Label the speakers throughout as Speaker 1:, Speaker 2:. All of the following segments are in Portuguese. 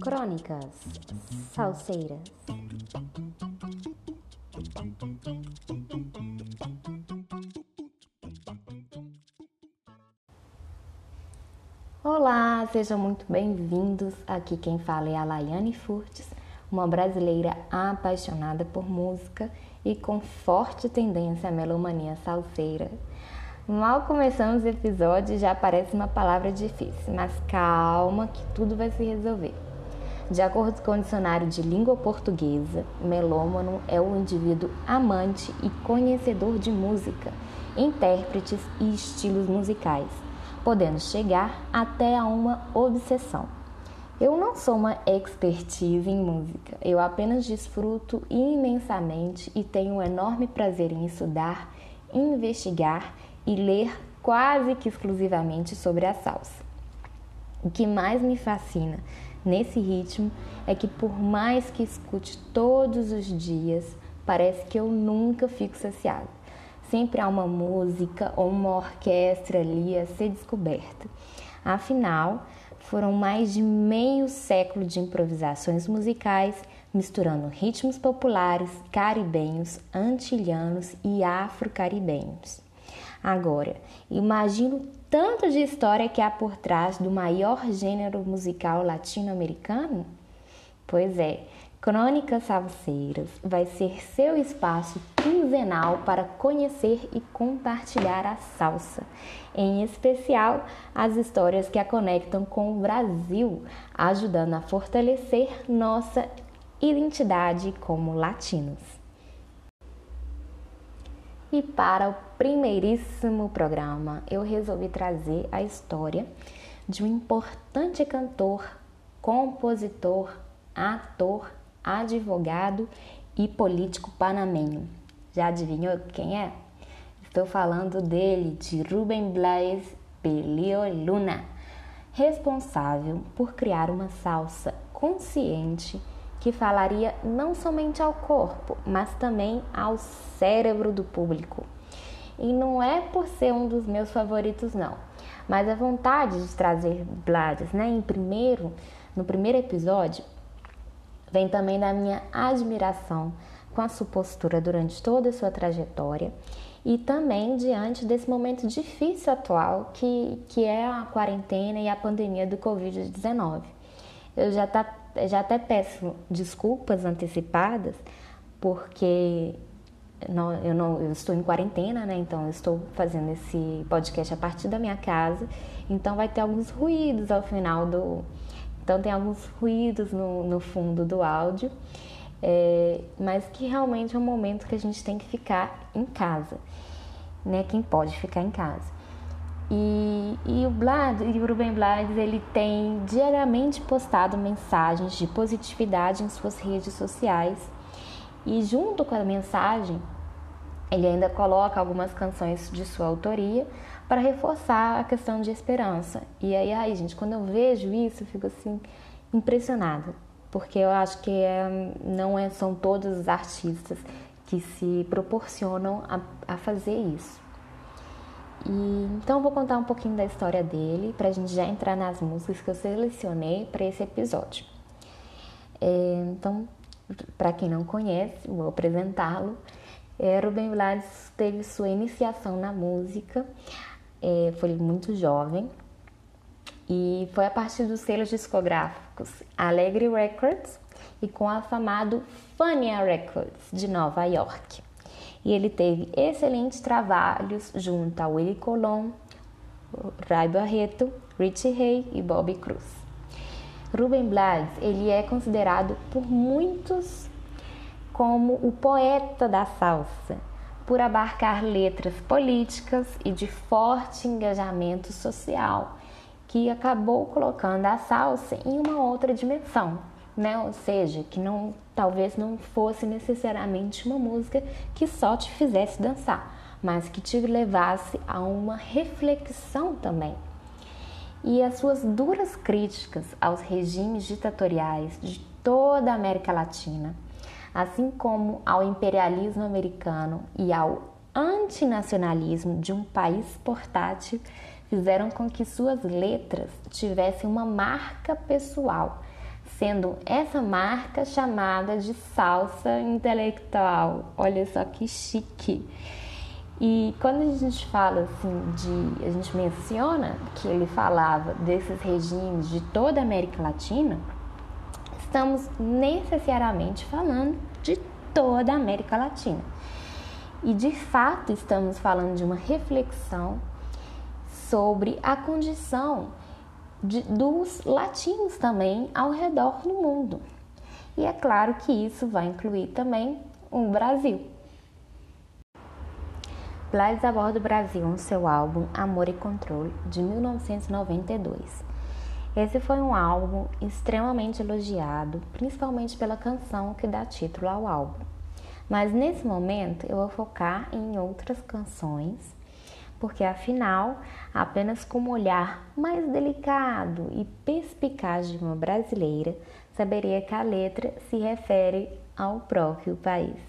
Speaker 1: Crônicas Salseiras Olá, sejam muito bem-vindos. Aqui quem fala é a Laiane Furtes, uma brasileira apaixonada por música e com forte tendência à melomania salseira. Mal começamos o episódio já aparece uma palavra difícil, mas calma que tudo vai se resolver. De acordo com o dicionário de língua portuguesa, melômano é o indivíduo amante e conhecedor de música, intérpretes e estilos musicais, podendo chegar até a uma obsessão. Eu não sou uma expertise em música, eu apenas desfruto imensamente e tenho um enorme prazer em estudar, investigar e ler quase que exclusivamente sobre a salsa. O que mais me fascina nesse ritmo é que, por mais que escute todos os dias, parece que eu nunca fico saciada. Sempre há uma música ou uma orquestra ali a ser descoberta. Afinal, foram mais de meio século de improvisações musicais misturando ritmos populares, caribenhos, antilhanos e afro-caribenhos. Agora, imagino tanto de história que há por trás do maior gênero musical latino-americano? Pois é, Crônicas Salseiras vai ser seu espaço quinzenal para conhecer e compartilhar a salsa, em especial as histórias que a conectam com o Brasil, ajudando a fortalecer nossa identidade como latinos. E para o primeiríssimo programa, eu resolvi trazer a história de um importante cantor, compositor, ator, advogado e político panamenho. Já adivinhou quem é? Estou falando dele, de Rubem Blas Pelio Luna, responsável por criar uma salsa consciente que falaria não somente ao corpo, mas também ao cérebro do público. E não é por ser um dos meus favoritos, não, mas a vontade de trazer Blades, né, em primeiro, no primeiro episódio, vem também da minha admiração com a sua postura durante toda a sua trajetória e também diante desse momento difícil atual que, que é a quarentena e a pandemia do Covid-19. Eu já, tá, já até peço desculpas antecipadas, porque não, eu, não, eu estou em quarentena, né? Então eu estou fazendo esse podcast a partir da minha casa. Então vai ter alguns ruídos ao final do. Então tem alguns ruídos no, no fundo do áudio. É, mas que realmente é um momento que a gente tem que ficar em casa, né? Quem pode ficar em casa. E, e o Blad, e o Ruben Blades, ele tem diariamente postado mensagens de positividade em suas redes sociais. E junto com a mensagem, ele ainda coloca algumas canções de sua autoria para reforçar a questão de esperança. E aí, ai, gente, quando eu vejo isso, eu fico assim impressionada, porque eu acho que é, não é, são todos os artistas que se proporcionam a, a fazer isso. E, então eu vou contar um pouquinho da história dele para a gente já entrar nas músicas que eu selecionei para esse episódio. É, então, para quem não conhece, vou apresentá-lo. É, Rubem Blades teve sua iniciação na música, é, foi muito jovem e foi a partir dos selos discográficos Alegre Records e com o afamado Fania Records de Nova York e ele teve excelentes trabalhos junto a Willie Colon, Ray Barreto, Richie Ray e Bobby Cruz. Ruben Blades ele é considerado por muitos como o poeta da salsa, por abarcar letras políticas e de forte engajamento social, que acabou colocando a salsa em uma outra dimensão, né? Ou seja, que não talvez não fosse necessariamente uma música que só te fizesse dançar, mas que te levasse a uma reflexão também. E as suas duras críticas aos regimes ditatoriais de toda a América Latina, assim como ao imperialismo americano e ao antinacionalismo de um país portátil fizeram com que suas letras tivessem uma marca pessoal, sendo essa marca chamada de salsa intelectual. Olha só que chique! E quando a gente fala assim de, a gente menciona que ele falava desses regimes de toda a América Latina, estamos necessariamente falando de toda a América Latina. E de fato estamos falando de uma reflexão sobre a condição de, dos latinos também ao redor do mundo. E é claro que isso vai incluir também o Brasil. Blades aborda o Brasil no seu álbum Amor e Controle, de 1992. Esse foi um álbum extremamente elogiado, principalmente pela canção que dá título ao álbum. Mas nesse momento eu vou focar em outras canções, porque afinal, apenas com um olhar mais delicado e perspicaz de uma brasileira, saberia que a letra se refere ao próprio país.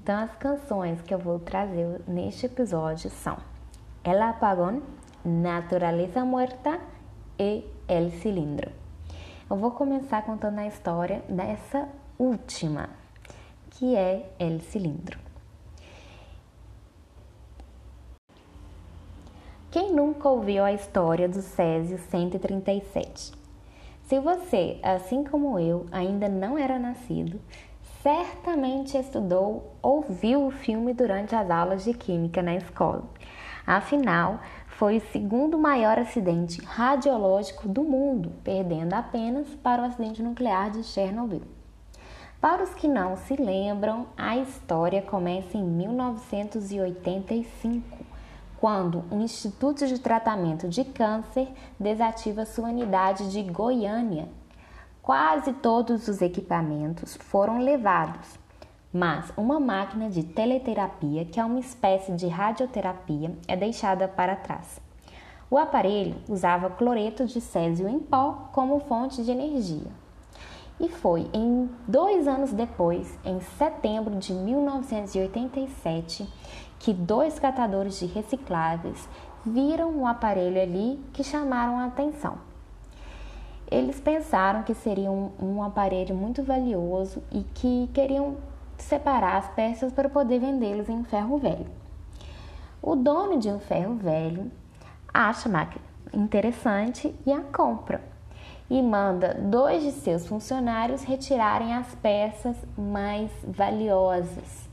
Speaker 1: Então, as canções que eu vou trazer neste episódio são El Apagón, Naturaleza Muerta e El Cilindro. Eu vou começar contando a história dessa última, que é El Cilindro. Nunca ouviu a história do Césio 137? Se você, assim como eu, ainda não era nascido, certamente estudou ou viu o filme durante as aulas de química na escola. Afinal, foi o segundo maior acidente radiológico do mundo, perdendo apenas para o acidente nuclear de Chernobyl. Para os que não se lembram, a história começa em 1985, quando o Instituto de Tratamento de Câncer desativa sua unidade de Goiânia. Quase todos os equipamentos foram levados, mas uma máquina de teleterapia, que é uma espécie de radioterapia, é deixada para trás. O aparelho usava cloreto de césio em pó como fonte de energia. E foi em dois anos depois, em setembro de 1987, que dois catadores de recicláveis viram o aparelho ali que chamaram a atenção. Eles pensaram que seria um, um aparelho muito valioso e que queriam separar as peças para poder vendê-los em ferro velho. O dono de um ferro velho acha a máquina interessante e a compra e manda dois de seus funcionários retirarem as peças mais valiosas.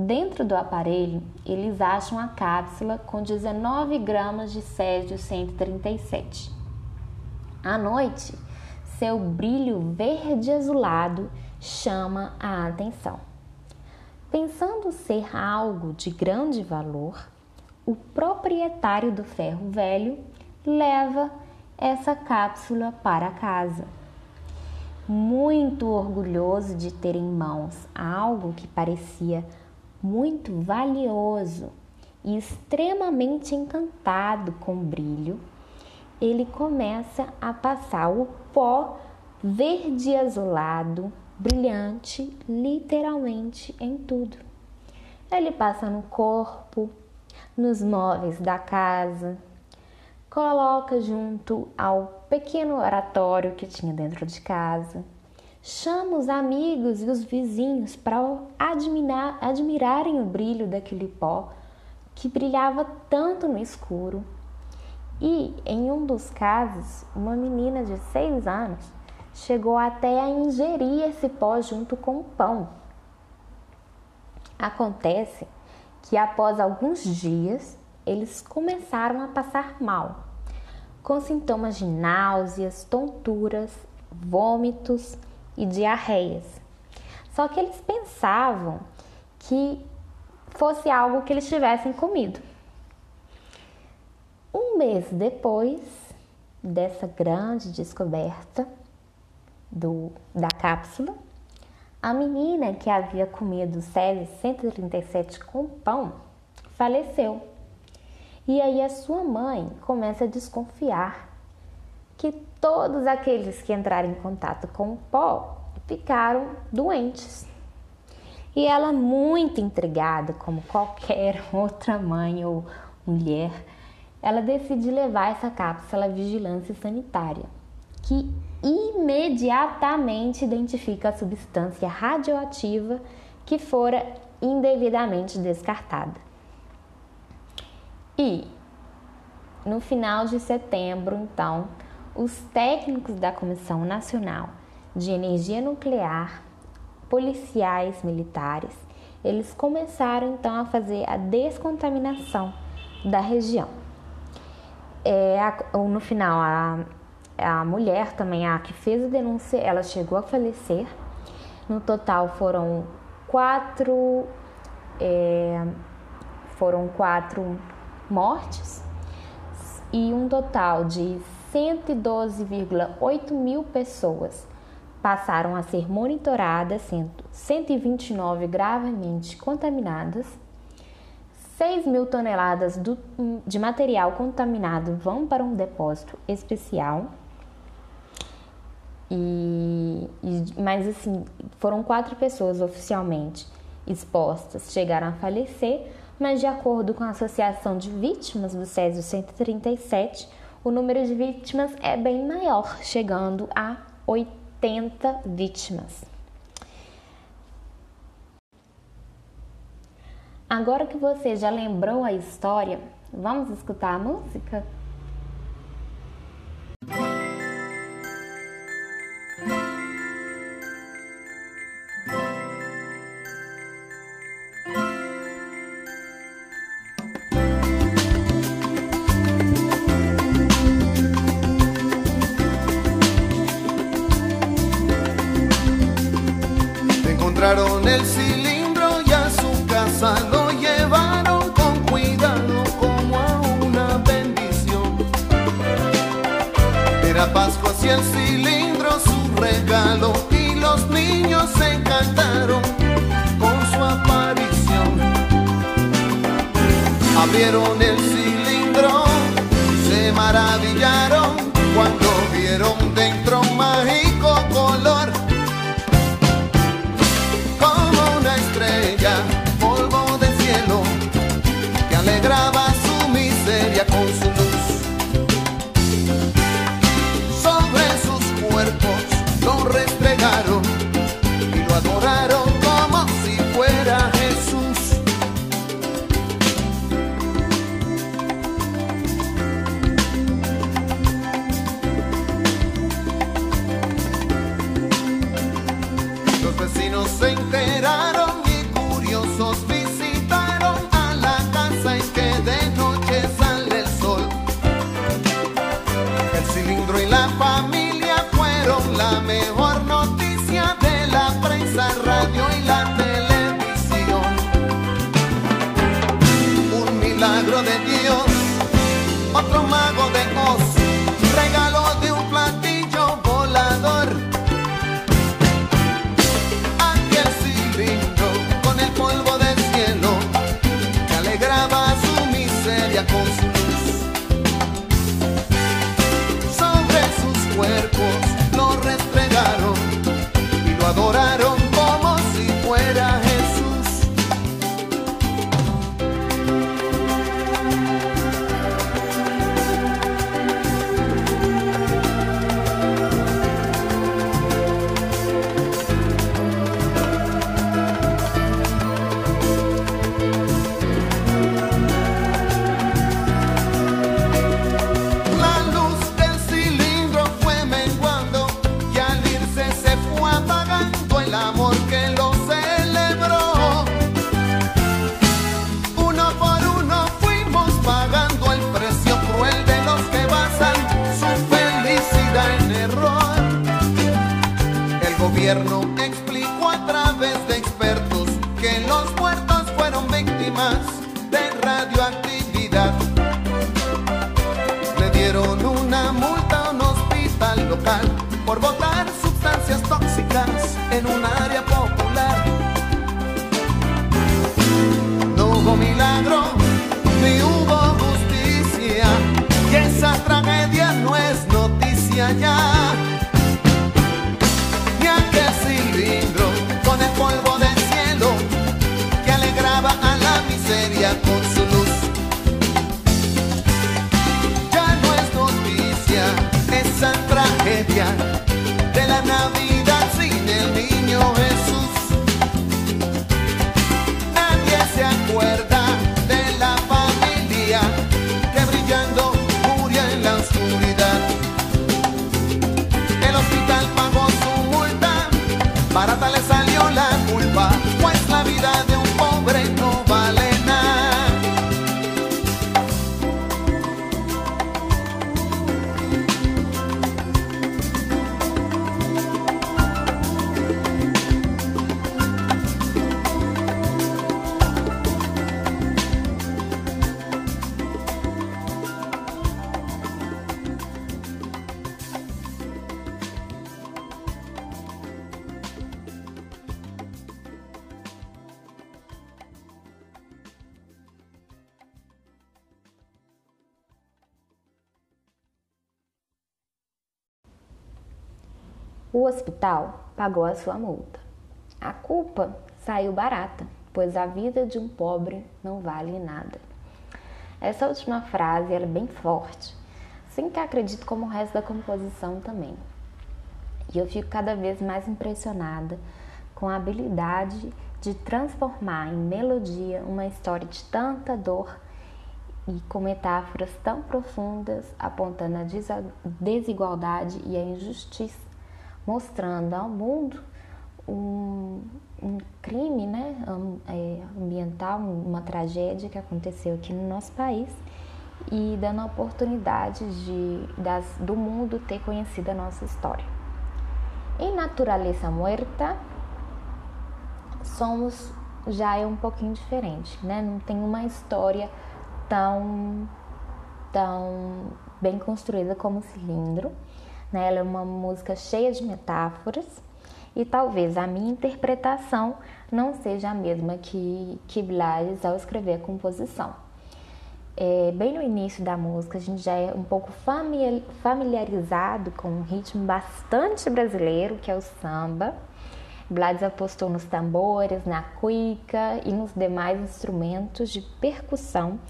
Speaker 1: Dentro do aparelho, eles acham a cápsula com 19 gramas de césio 137. À noite, seu brilho verde azulado chama a atenção. Pensando ser algo de grande valor, o proprietário do ferro velho leva essa cápsula para casa. Muito orgulhoso de ter em mãos algo que parecia muito valioso e extremamente encantado com o brilho, ele começa a passar o pó verde azulado brilhante literalmente em tudo. Ele passa no corpo, nos móveis da casa, coloca junto ao pequeno oratório que tinha dentro de casa, chama os amigos e os vizinhos para admirar, admirarem o brilho daquele pó que brilhava tanto no escuro. E em um dos casos, uma menina de seis anos chegou até a ingerir esse pó junto com o pão. Acontece que após alguns dias eles começaram a passar mal, com sintomas de náuseas, tonturas, vômitos e diarreias. Só que eles pensavam que fosse algo que eles tivessem comido. Um mês depois dessa grande descoberta, do, da cápsula. A menina que havia comido Césio 137 com pão faleceu. E aí a sua mãe começa a desconfiar que todos aqueles que entraram em contato com o pó ficaram doentes.
Speaker 2: E ela, muito intrigada, como qualquer outra mãe ou mulher, ela decide levar essa cápsula à vigilância sanitária, que imediatamente identifica a substância radioativa que fora indevidamente descartada. E no final de setembro, então, os técnicos da Comissão Nacional de Energia Nuclear, policiais militares, eles começaram então a fazer a descontaminação da região. É, a, no final, a, a mulher também, a que fez a denúncia, ela chegou a falecer. No total foram quatro, é, foram quatro mortes e um total de 112,8 mil pessoas passaram a ser monitoradas, sendo 129 gravemente contaminadas. 6 mil toneladas do, de material contaminado vão para um depósito especial. E, e, mas assim, foram quatro pessoas oficialmente expostas, chegaram a falecer, mas de acordo com a Associação de Vítimas do Césio 137, o número de vítimas é bem maior, chegando a 80 vítimas. Agora que você já lembrou a história, vamos escutar a música?
Speaker 3: la culpa, pues
Speaker 1: la vida. Pagou a sua multa. A culpa saiu barata, pois a vida de um pobre não vale nada. Essa última frase é bem forte, assim que acredito como o resto da composição também. E eu fico cada vez mais impressionada com a habilidade de transformar em melodia uma história de tanta dor e com metáforas tão profundas apontando a desigualdade e a injustiça, mostrando ao mundo um, um crime né, é, ambiental, uma tragédia que aconteceu aqui no nosso país e dando a oportunidade de, das, do mundo ter conhecido a nossa história. Em Naturaleza Muerta, somos já é um pouquinho diferente, né? Não tem uma história tão tão bem construída como Cilindro, né? Ela é uma música cheia de metáforas e talvez a minha interpretação não seja a mesma que que Blas ao escrever a composição. É, bem no início da música, a gente já é um pouco familiarizado com um ritmo bastante brasileiro, que é o samba. Blades apostou nos tambores, na cuica e nos demais instrumentos de percussão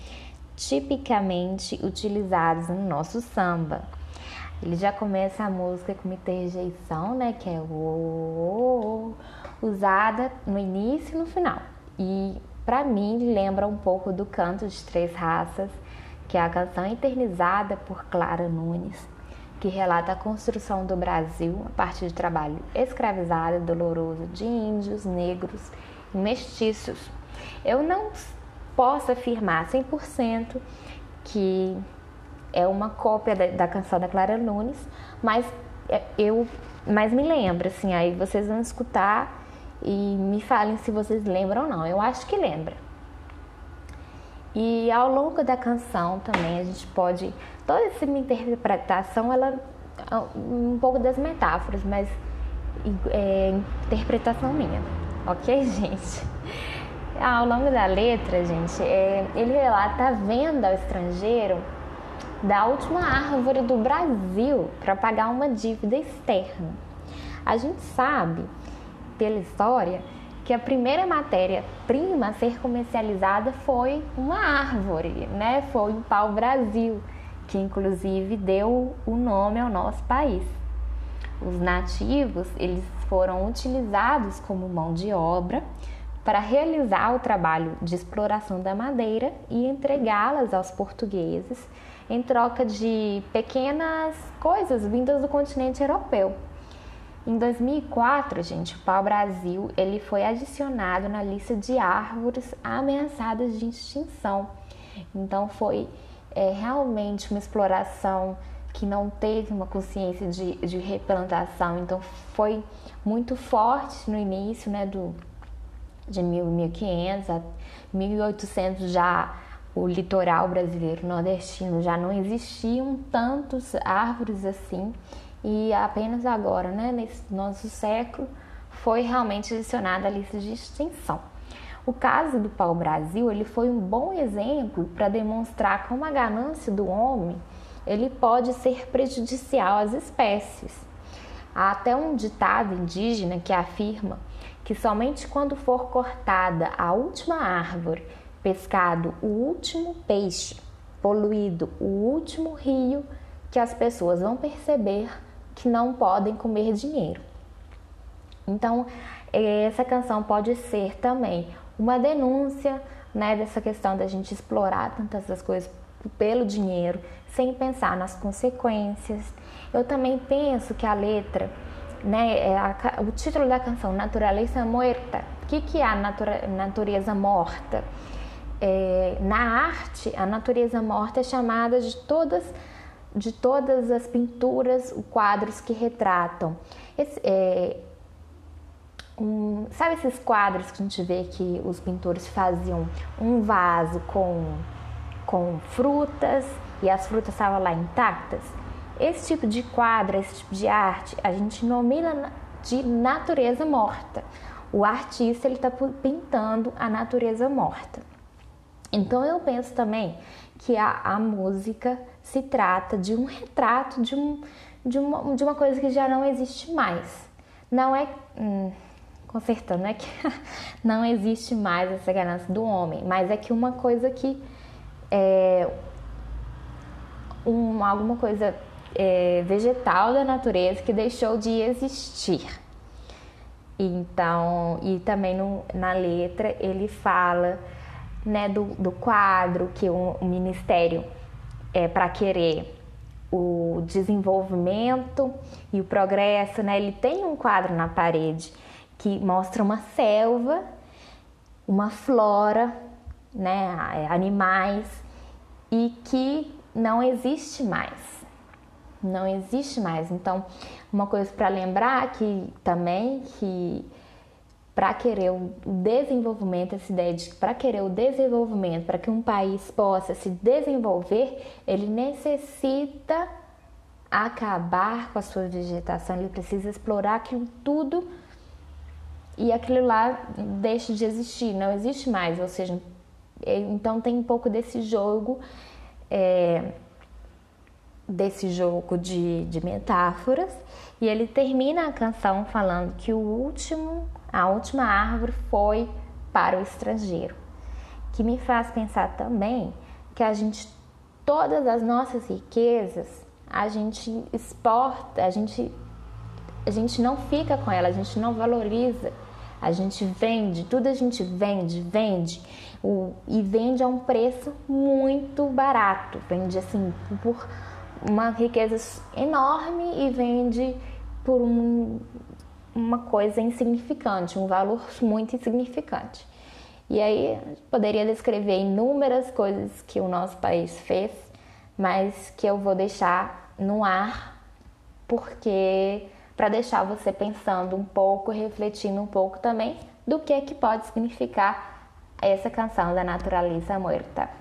Speaker 1: tipicamente utilizados no nosso samba. Ele já começa a música com uma interjeição, né, que é o usada no início e no final. E para mim lembra um pouco do Canto de Três Raças, que é a canção eternizada por Clara Nunes, que relata a construção do Brasil a partir de trabalho escravizado e doloroso de índios, negros e mestiços. Eu não posso afirmar 100% que é uma cópia da, da, canção da Clara Nunes, mas é, eu mas me lembra assim, aí vocês vão escutar e me falem se vocês lembram ou não. Eu acho que lembra. E ao longo da canção também a gente pode toda essa minha interpretação ela um pouco das metáforas, mas é, interpretação minha, ok, gente? Ao longo da letra, gente, é, ele relata a venda ao estrangeiro da última árvore do Brasil para pagar uma dívida externa. A gente sabe pela história que a primeira matéria-prima a ser comercializada foi uma árvore, né? Foi o pau-brasil, que inclusive deu o nome ao nosso país. Os nativos, eles foram utilizados como mão de obra para realizar o trabalho de exploração da madeira e entregá-las aos portugueses em troca de pequenas coisas vindas do continente europeu. Em 2004, gente, o pau-brasil ele foi adicionado na lista de árvores ameaçadas de extinção. Então foi é, realmente uma exploração que não teve uma consciência de, de replantação. Então foi muito forte no início, né, do de 1500 a 1800 já o litoral brasileiro nordestino já não existiam tantas árvores assim e apenas agora, né, nesse nosso século, foi realmente adicionada à lista de extinção. O caso do pau-brasil ele foi um bom exemplo para demonstrar como a ganância do homem ele pode ser prejudicial às espécies. Há até um ditado indígena que afirma que somente quando for cortada a última árvore, pescado o último peixe, poluído o último rio, que as pessoas vão perceber que não podem comer dinheiro. Então, essa canção pode ser também uma denúncia né, dessa questão da gente explorar tantas as coisas pelo dinheiro, sem pensar nas consequências. Eu também penso que a letra, né, é a, o título da canção, Natureza Muerta, o que, que é a natureza morta? É, na arte, a natureza morta é chamada de todas de todas as pinturas, quadros que retratam. Esse, é, um, sabe esses quadros que a gente vê que os pintores faziam um vaso com, com frutas e as frutas estavam lá intactas? Esse tipo de quadro, esse tipo de arte, a gente nomina de natureza morta. O artista ele está pintando a natureza morta. Então eu penso também que a, a música se trata de um retrato de, um, de, uma, de uma coisa que já não existe mais. Não é. Hum, consertando, é que não existe mais essa ganância do homem, mas é que uma coisa que. É, um, alguma coisa é, vegetal da natureza que deixou de existir. Então, e também no, na letra ele fala né, do, do quadro que o, o ministério é para querer o desenvolvimento e o progresso, né? Ele tem um quadro na parede que mostra uma selva, uma flora, né, animais e que não existe mais não existe mais. Então, uma coisa para lembrar que também que para querer o desenvolvimento, essa ideia de para querer o desenvolvimento, para que um país possa se desenvolver, ele necessita acabar com a sua vegetação, ele precisa explorar aquilo tudo e aquilo lá deixa de existir, não existe mais. Ou seja, então tem um pouco desse jogo. É, desse jogo de, de metáforas e ele termina a canção falando que o último, a última árvore foi para o estrangeiro, que me faz pensar também que a gente todas as nossas riquezas a gente exporta, a gente a gente não fica com ela, a gente não valoriza, a gente vende, tudo a gente vende, vende o, e vende a um preço muito barato, vende assim por uma riqueza enorme e vende por um, uma coisa insignificante, um valor muito insignificante. E aí poderia descrever inúmeras coisas que o nosso país fez, mas que eu vou deixar no ar, porque para deixar você pensando um pouco, refletindo um pouco também do que é que pode significar essa canção da Naturaleza Muerta.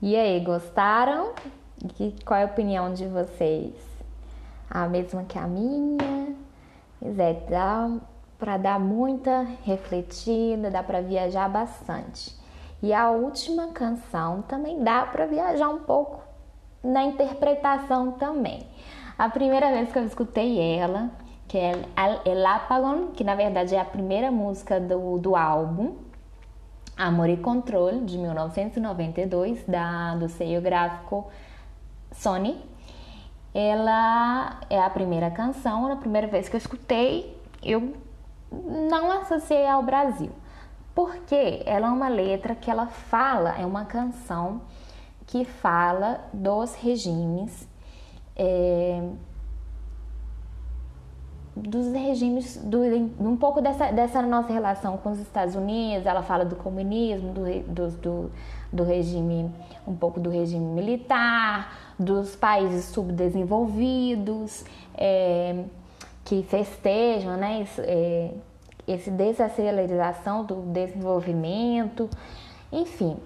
Speaker 1: E aí, gostaram? E qual é a opinião de vocês? A mesma que a minha? Pois é, dá para dar muita refletida, dá para viajar bastante. E a última canção também dá para viajar um pouco na interpretação também. A primeira vez que eu escutei ela, que é El Apagon, que na verdade é a primeira música do, do álbum Amor e Controle, de 1992, da, do selho gráfico Sony. Ela é a primeira canção, a primeira vez que eu escutei, eu não associei ao Brasil. Porque ela é uma letra que ela fala, é uma canção que fala dos regimes, é, dos regimes, do, um pouco dessa, dessa nossa relação com os Estados Unidos, ela fala do comunismo, do, do, do, do regime, um pouco do regime militar, dos países subdesenvolvidos, é, que festejam né, esse, é, esse desaceleração do desenvolvimento, enfim,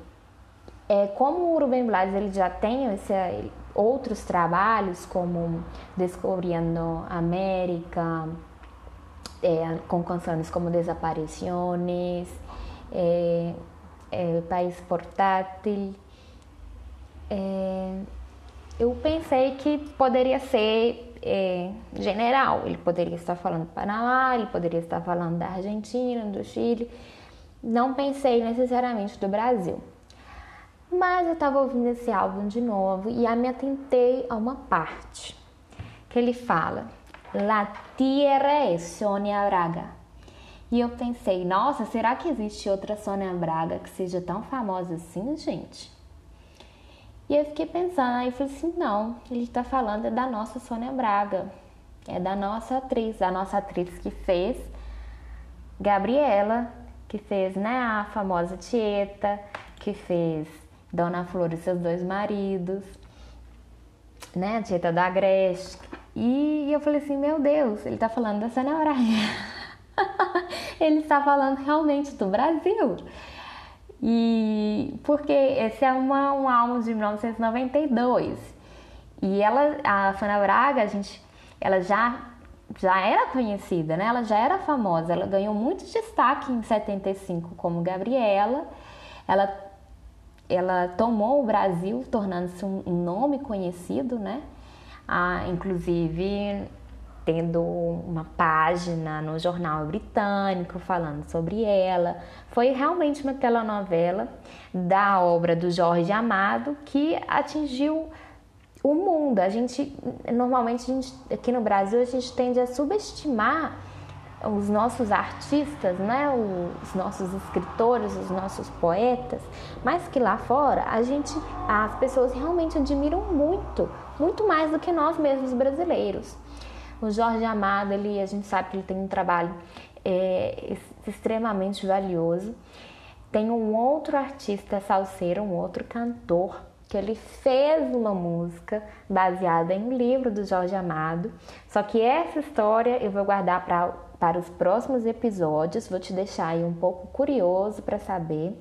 Speaker 1: é, como o Rubem Blades ele já tem esse, outros trabalhos, como Descobrindo América, é, com canções como Desapariciones, é, é, País Portátil, é, eu pensei que poderia ser é, general. Ele poderia estar falando do Panamá, ele poderia estar falando da Argentina, do Chile. Não pensei necessariamente do Brasil. Mas eu estava ouvindo esse álbum de novo e me atentei a uma parte que ele fala: La tierra é Sônia Braga. E eu pensei, nossa, será que existe outra Sônia Braga que seja tão famosa assim, gente? E eu fiquei pensando, eu falei assim, não, ele está falando é da nossa Sônia Braga, é da nossa atriz, a nossa atriz que fez Gabriela, que fez né, a famosa Tieta, que fez Dona Flor e seus dois maridos, né? A Tieta da Agreste. E eu falei assim, meu Deus, ele tá falando da Sônia Braga. ele está falando realmente do Brasil. E porque esse é uma, um álbum de 1992. E ela, a Sônia Braga, a gente, ela já já era conhecida, né? Ela já era famosa. Ela ganhou muito destaque em 75 como Gabriela. Ela ela tomou o Brasil, tornando-se um nome conhecido, né? Ah, inclusive tendo uma página no jornal britânico falando sobre ela. Foi realmente uma telenovela da obra do Jorge Amado que atingiu o mundo. A gente normalmente a gente, aqui no Brasil a gente tende a subestimar os nossos artistas, né, os nossos escritores, os nossos poetas, mas que lá fora a gente, as pessoas realmente admiram muito, muito mais do que nós mesmos brasileiros. O Jorge Amado, ele, a gente sabe que ele tem um trabalho é, extremamente valioso. Tem um outro artista salseiro, um outro cantor, que ele fez uma música baseada em um livro do Jorge Amado. Só que essa história eu vou guardar para para os próximos episódios. Vou te deixar aí um pouco curioso para saber,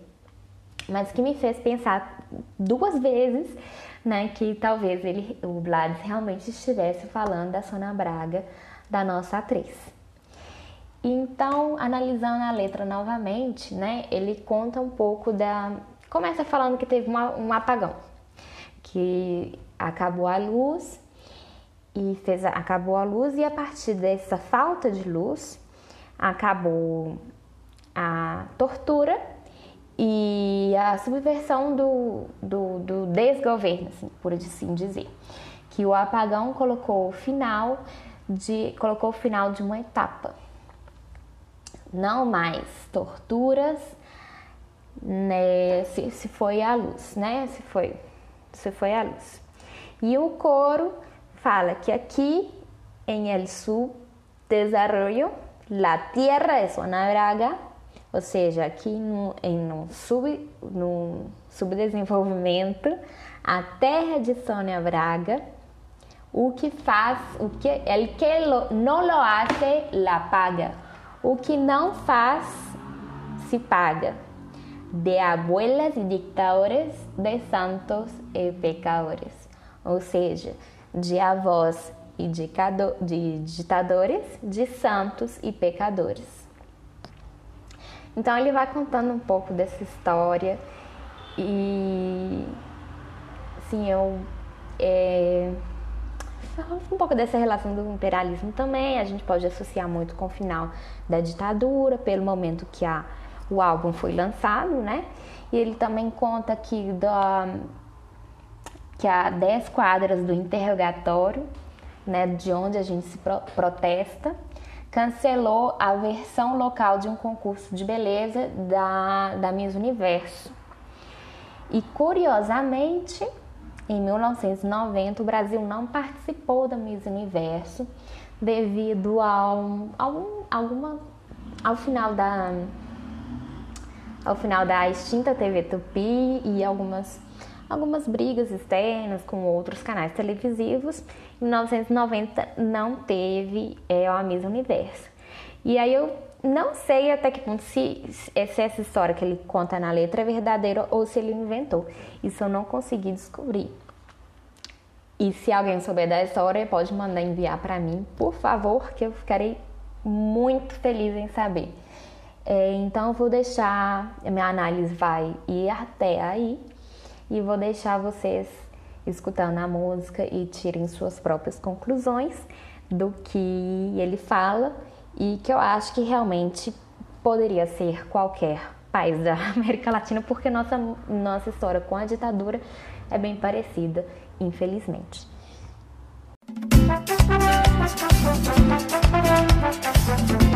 Speaker 1: mas que me fez pensar duas vezes, né, que talvez ele, o Blades realmente estivesse falando da Sônia Braga, da nossa atriz. Então, analisando a letra novamente, né, ele conta um pouco da. Começa falando que teve uma, um apagão, que acabou a luz e fez, acabou a luz e a partir dessa falta de luz acabou a tortura e a subversão do, do, do desgoverno, assim, por assim dizer. Que o apagão colocou o final de, colocou o final de uma etapa. Não mais torturas, né, se, se foi a luz, né? Se foi, se foi a luz. E o coro fala que aqui em El Sul Desarrollo, la tierra de Zona Braga, ou seja, aqui no, em no, sub, no subdesenvolvimento, a terra de Sônia Braga, o que faz, o que el que lo, no lo hace la paga, o que não faz se paga. De abuelas e dictadores, de santos e pecadores. Ou seja, de avós e de, de ditadores, de santos e pecadores. Então ele vai contando um pouco dessa história E sim, eu é, um pouco dessa relação do imperialismo também, a gente pode associar muito com o final da ditadura, pelo momento que a, o álbum foi lançado, né? E ele também conta que, da, que há 10 quadras do interrogatório, né, de onde a gente se pro, protesta, cancelou a versão local de um concurso de beleza da, da Miss Universo. E curiosamente, em 1990, o Brasil não participou da Miss Universo devido ao, ao, alguma, ao final da ao final da extinta TV Tupi e algumas algumas brigas externas com outros canais televisivos. Em 1990 não teve é, a Miss Universo. E aí eu não sei até que ponto se, se essa história que ele conta na letra é verdadeira ou se ele inventou. Isso eu não consegui descobrir. E se alguém souber da história, pode mandar enviar para mim, por favor, que eu ficarei muito feliz em saber. É, então eu vou deixar, minha análise vai ir até aí e vou deixar vocês escutando a música e tirem suas próprias conclusões do que ele fala e que eu acho que realmente poderia ser qualquer país da América Latina, porque nossa, nossa história com a ditadura é bem parecida, infelizmente.
Speaker 4: se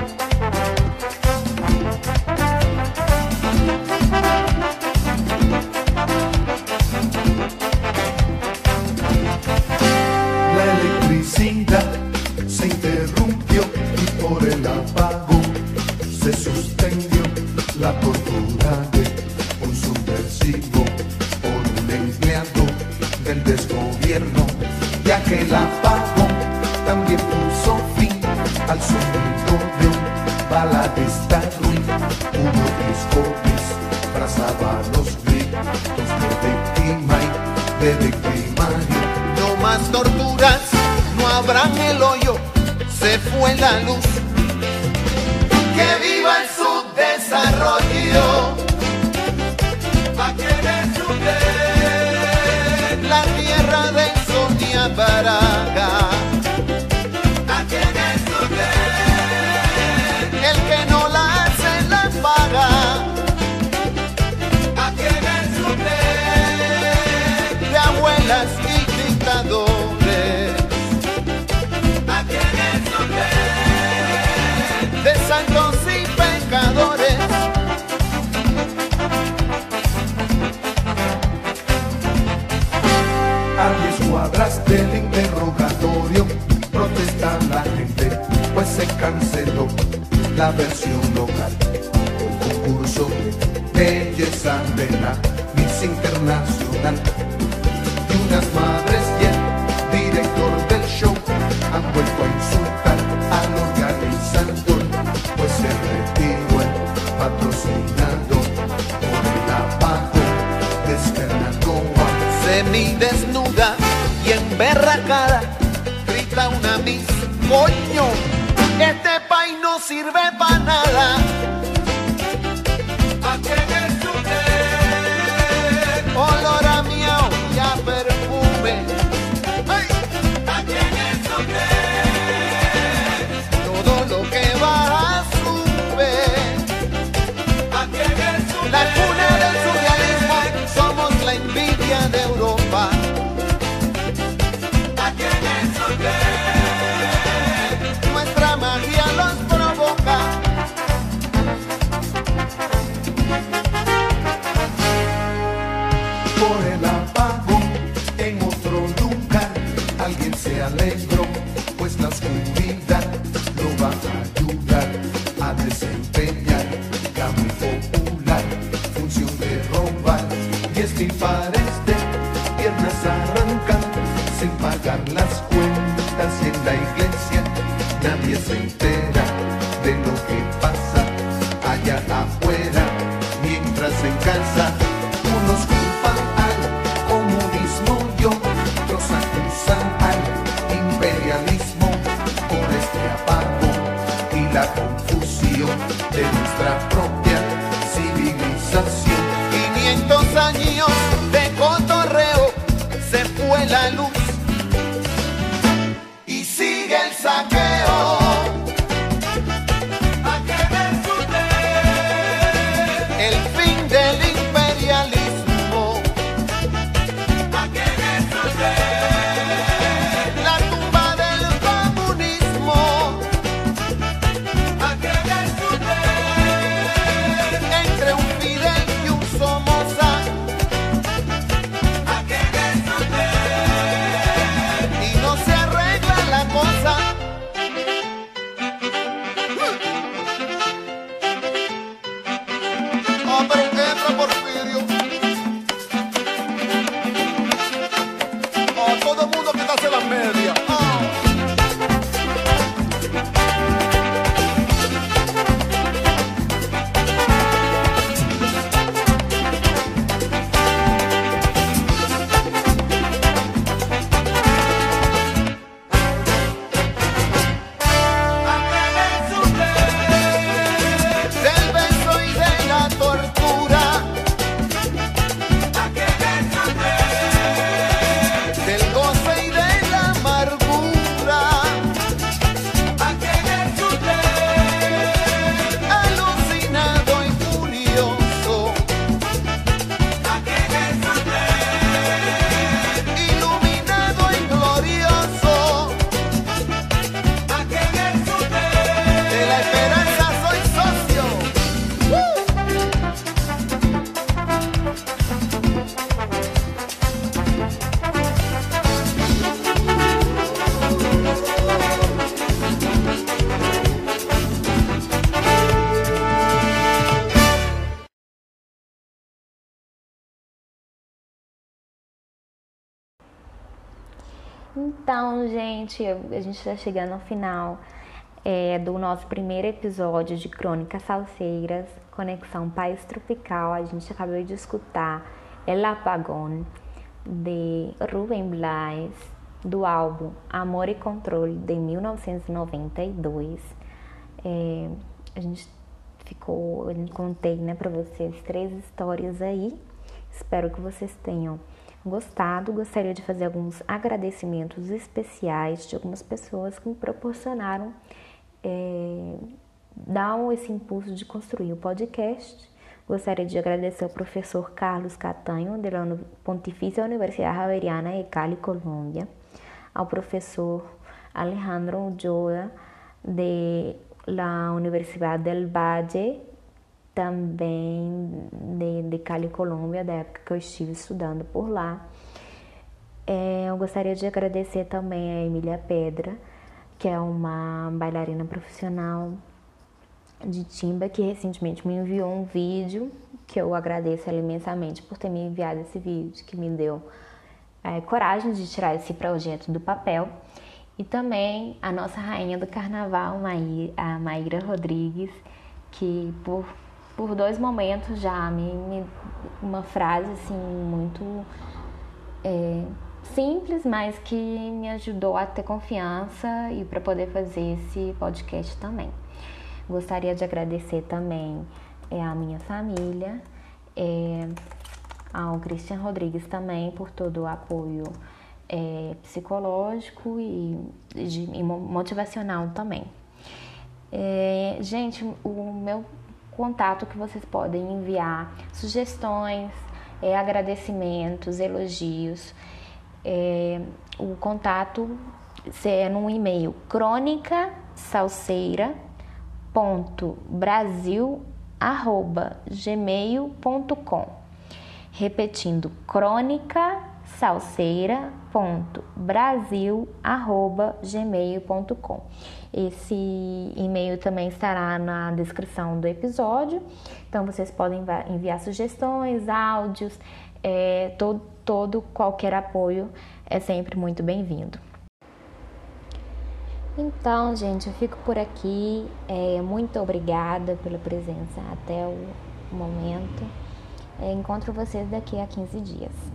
Speaker 4: la tortura de un subversivo por un empleado del desgobierno, ya que el apago también puso fin al sonido de un baladista ruin. Hubo discos trazaba los gritos de víctima y de victimario. No más torturas abran el hoyo, se fue la luz. Que viva el subdesarrollo. ¿A quién es usted? La tierra de Sonia Baraga. Del interrogatorio protesta la gente, pues se canceló la versión local. El concurso de belleza de la Miss sirve para nada. De nuestra propia civilización
Speaker 1: Então, gente, a gente está chegando ao final é, do nosso primeiro episódio de Crônicas Salseiras, Conexão País Tropical. A gente acabou de escutar El Apagón, de Rubem Blas, do álbum Amor e Controle, de 1992. É, a gente ficou, eu contei né, para vocês três histórias aí. Espero que vocês tenham gostado. Gostaria de fazer alguns agradecimentos especiais de algumas pessoas que me proporcionaram é, dar esse impulso de construir o podcast. Gostaria de agradecer ao professor Carlos Catanho, da Pontifícia Universidade Javeriana de Cali, Colômbia, ao professor Alejandro Ulloa, de la Universidade del Valle, também de, de Cali, Colômbia, da época que eu estive estudando por lá. É, eu gostaria de agradecer também a Emília Pedra, que é uma bailarina profissional de timba, que recentemente me enviou um vídeo, que eu agradeço ela imensamente por ter me enviado esse vídeo, que me deu é, coragem de tirar esse projeto do papel. E também a nossa rainha do carnaval, a Maíra Rodrigues, que por por dois momentos já me, me uma frase assim muito é, simples, mas que me ajudou a ter confiança e para poder fazer esse podcast também. Gostaria de agradecer também é, a minha família, é, ao Christian Rodrigues também por todo o apoio é, psicológico e, e motivacional também. É, gente, o meu contato que vocês podem enviar sugestões, é, agradecimentos, elogios. É, o contato é no e-mail crônicasalseira.brasil@gmail.com. Repetindo, crônicasalseira.brasil@gmail.com. Esse e-mail também estará na descrição do episódio, então vocês podem enviar sugestões, áudios, é, todo, todo qualquer apoio é sempre muito bem-vindo. Então, gente, eu fico por aqui. É, muito obrigada pela presença até o momento. É, encontro vocês daqui a 15 dias.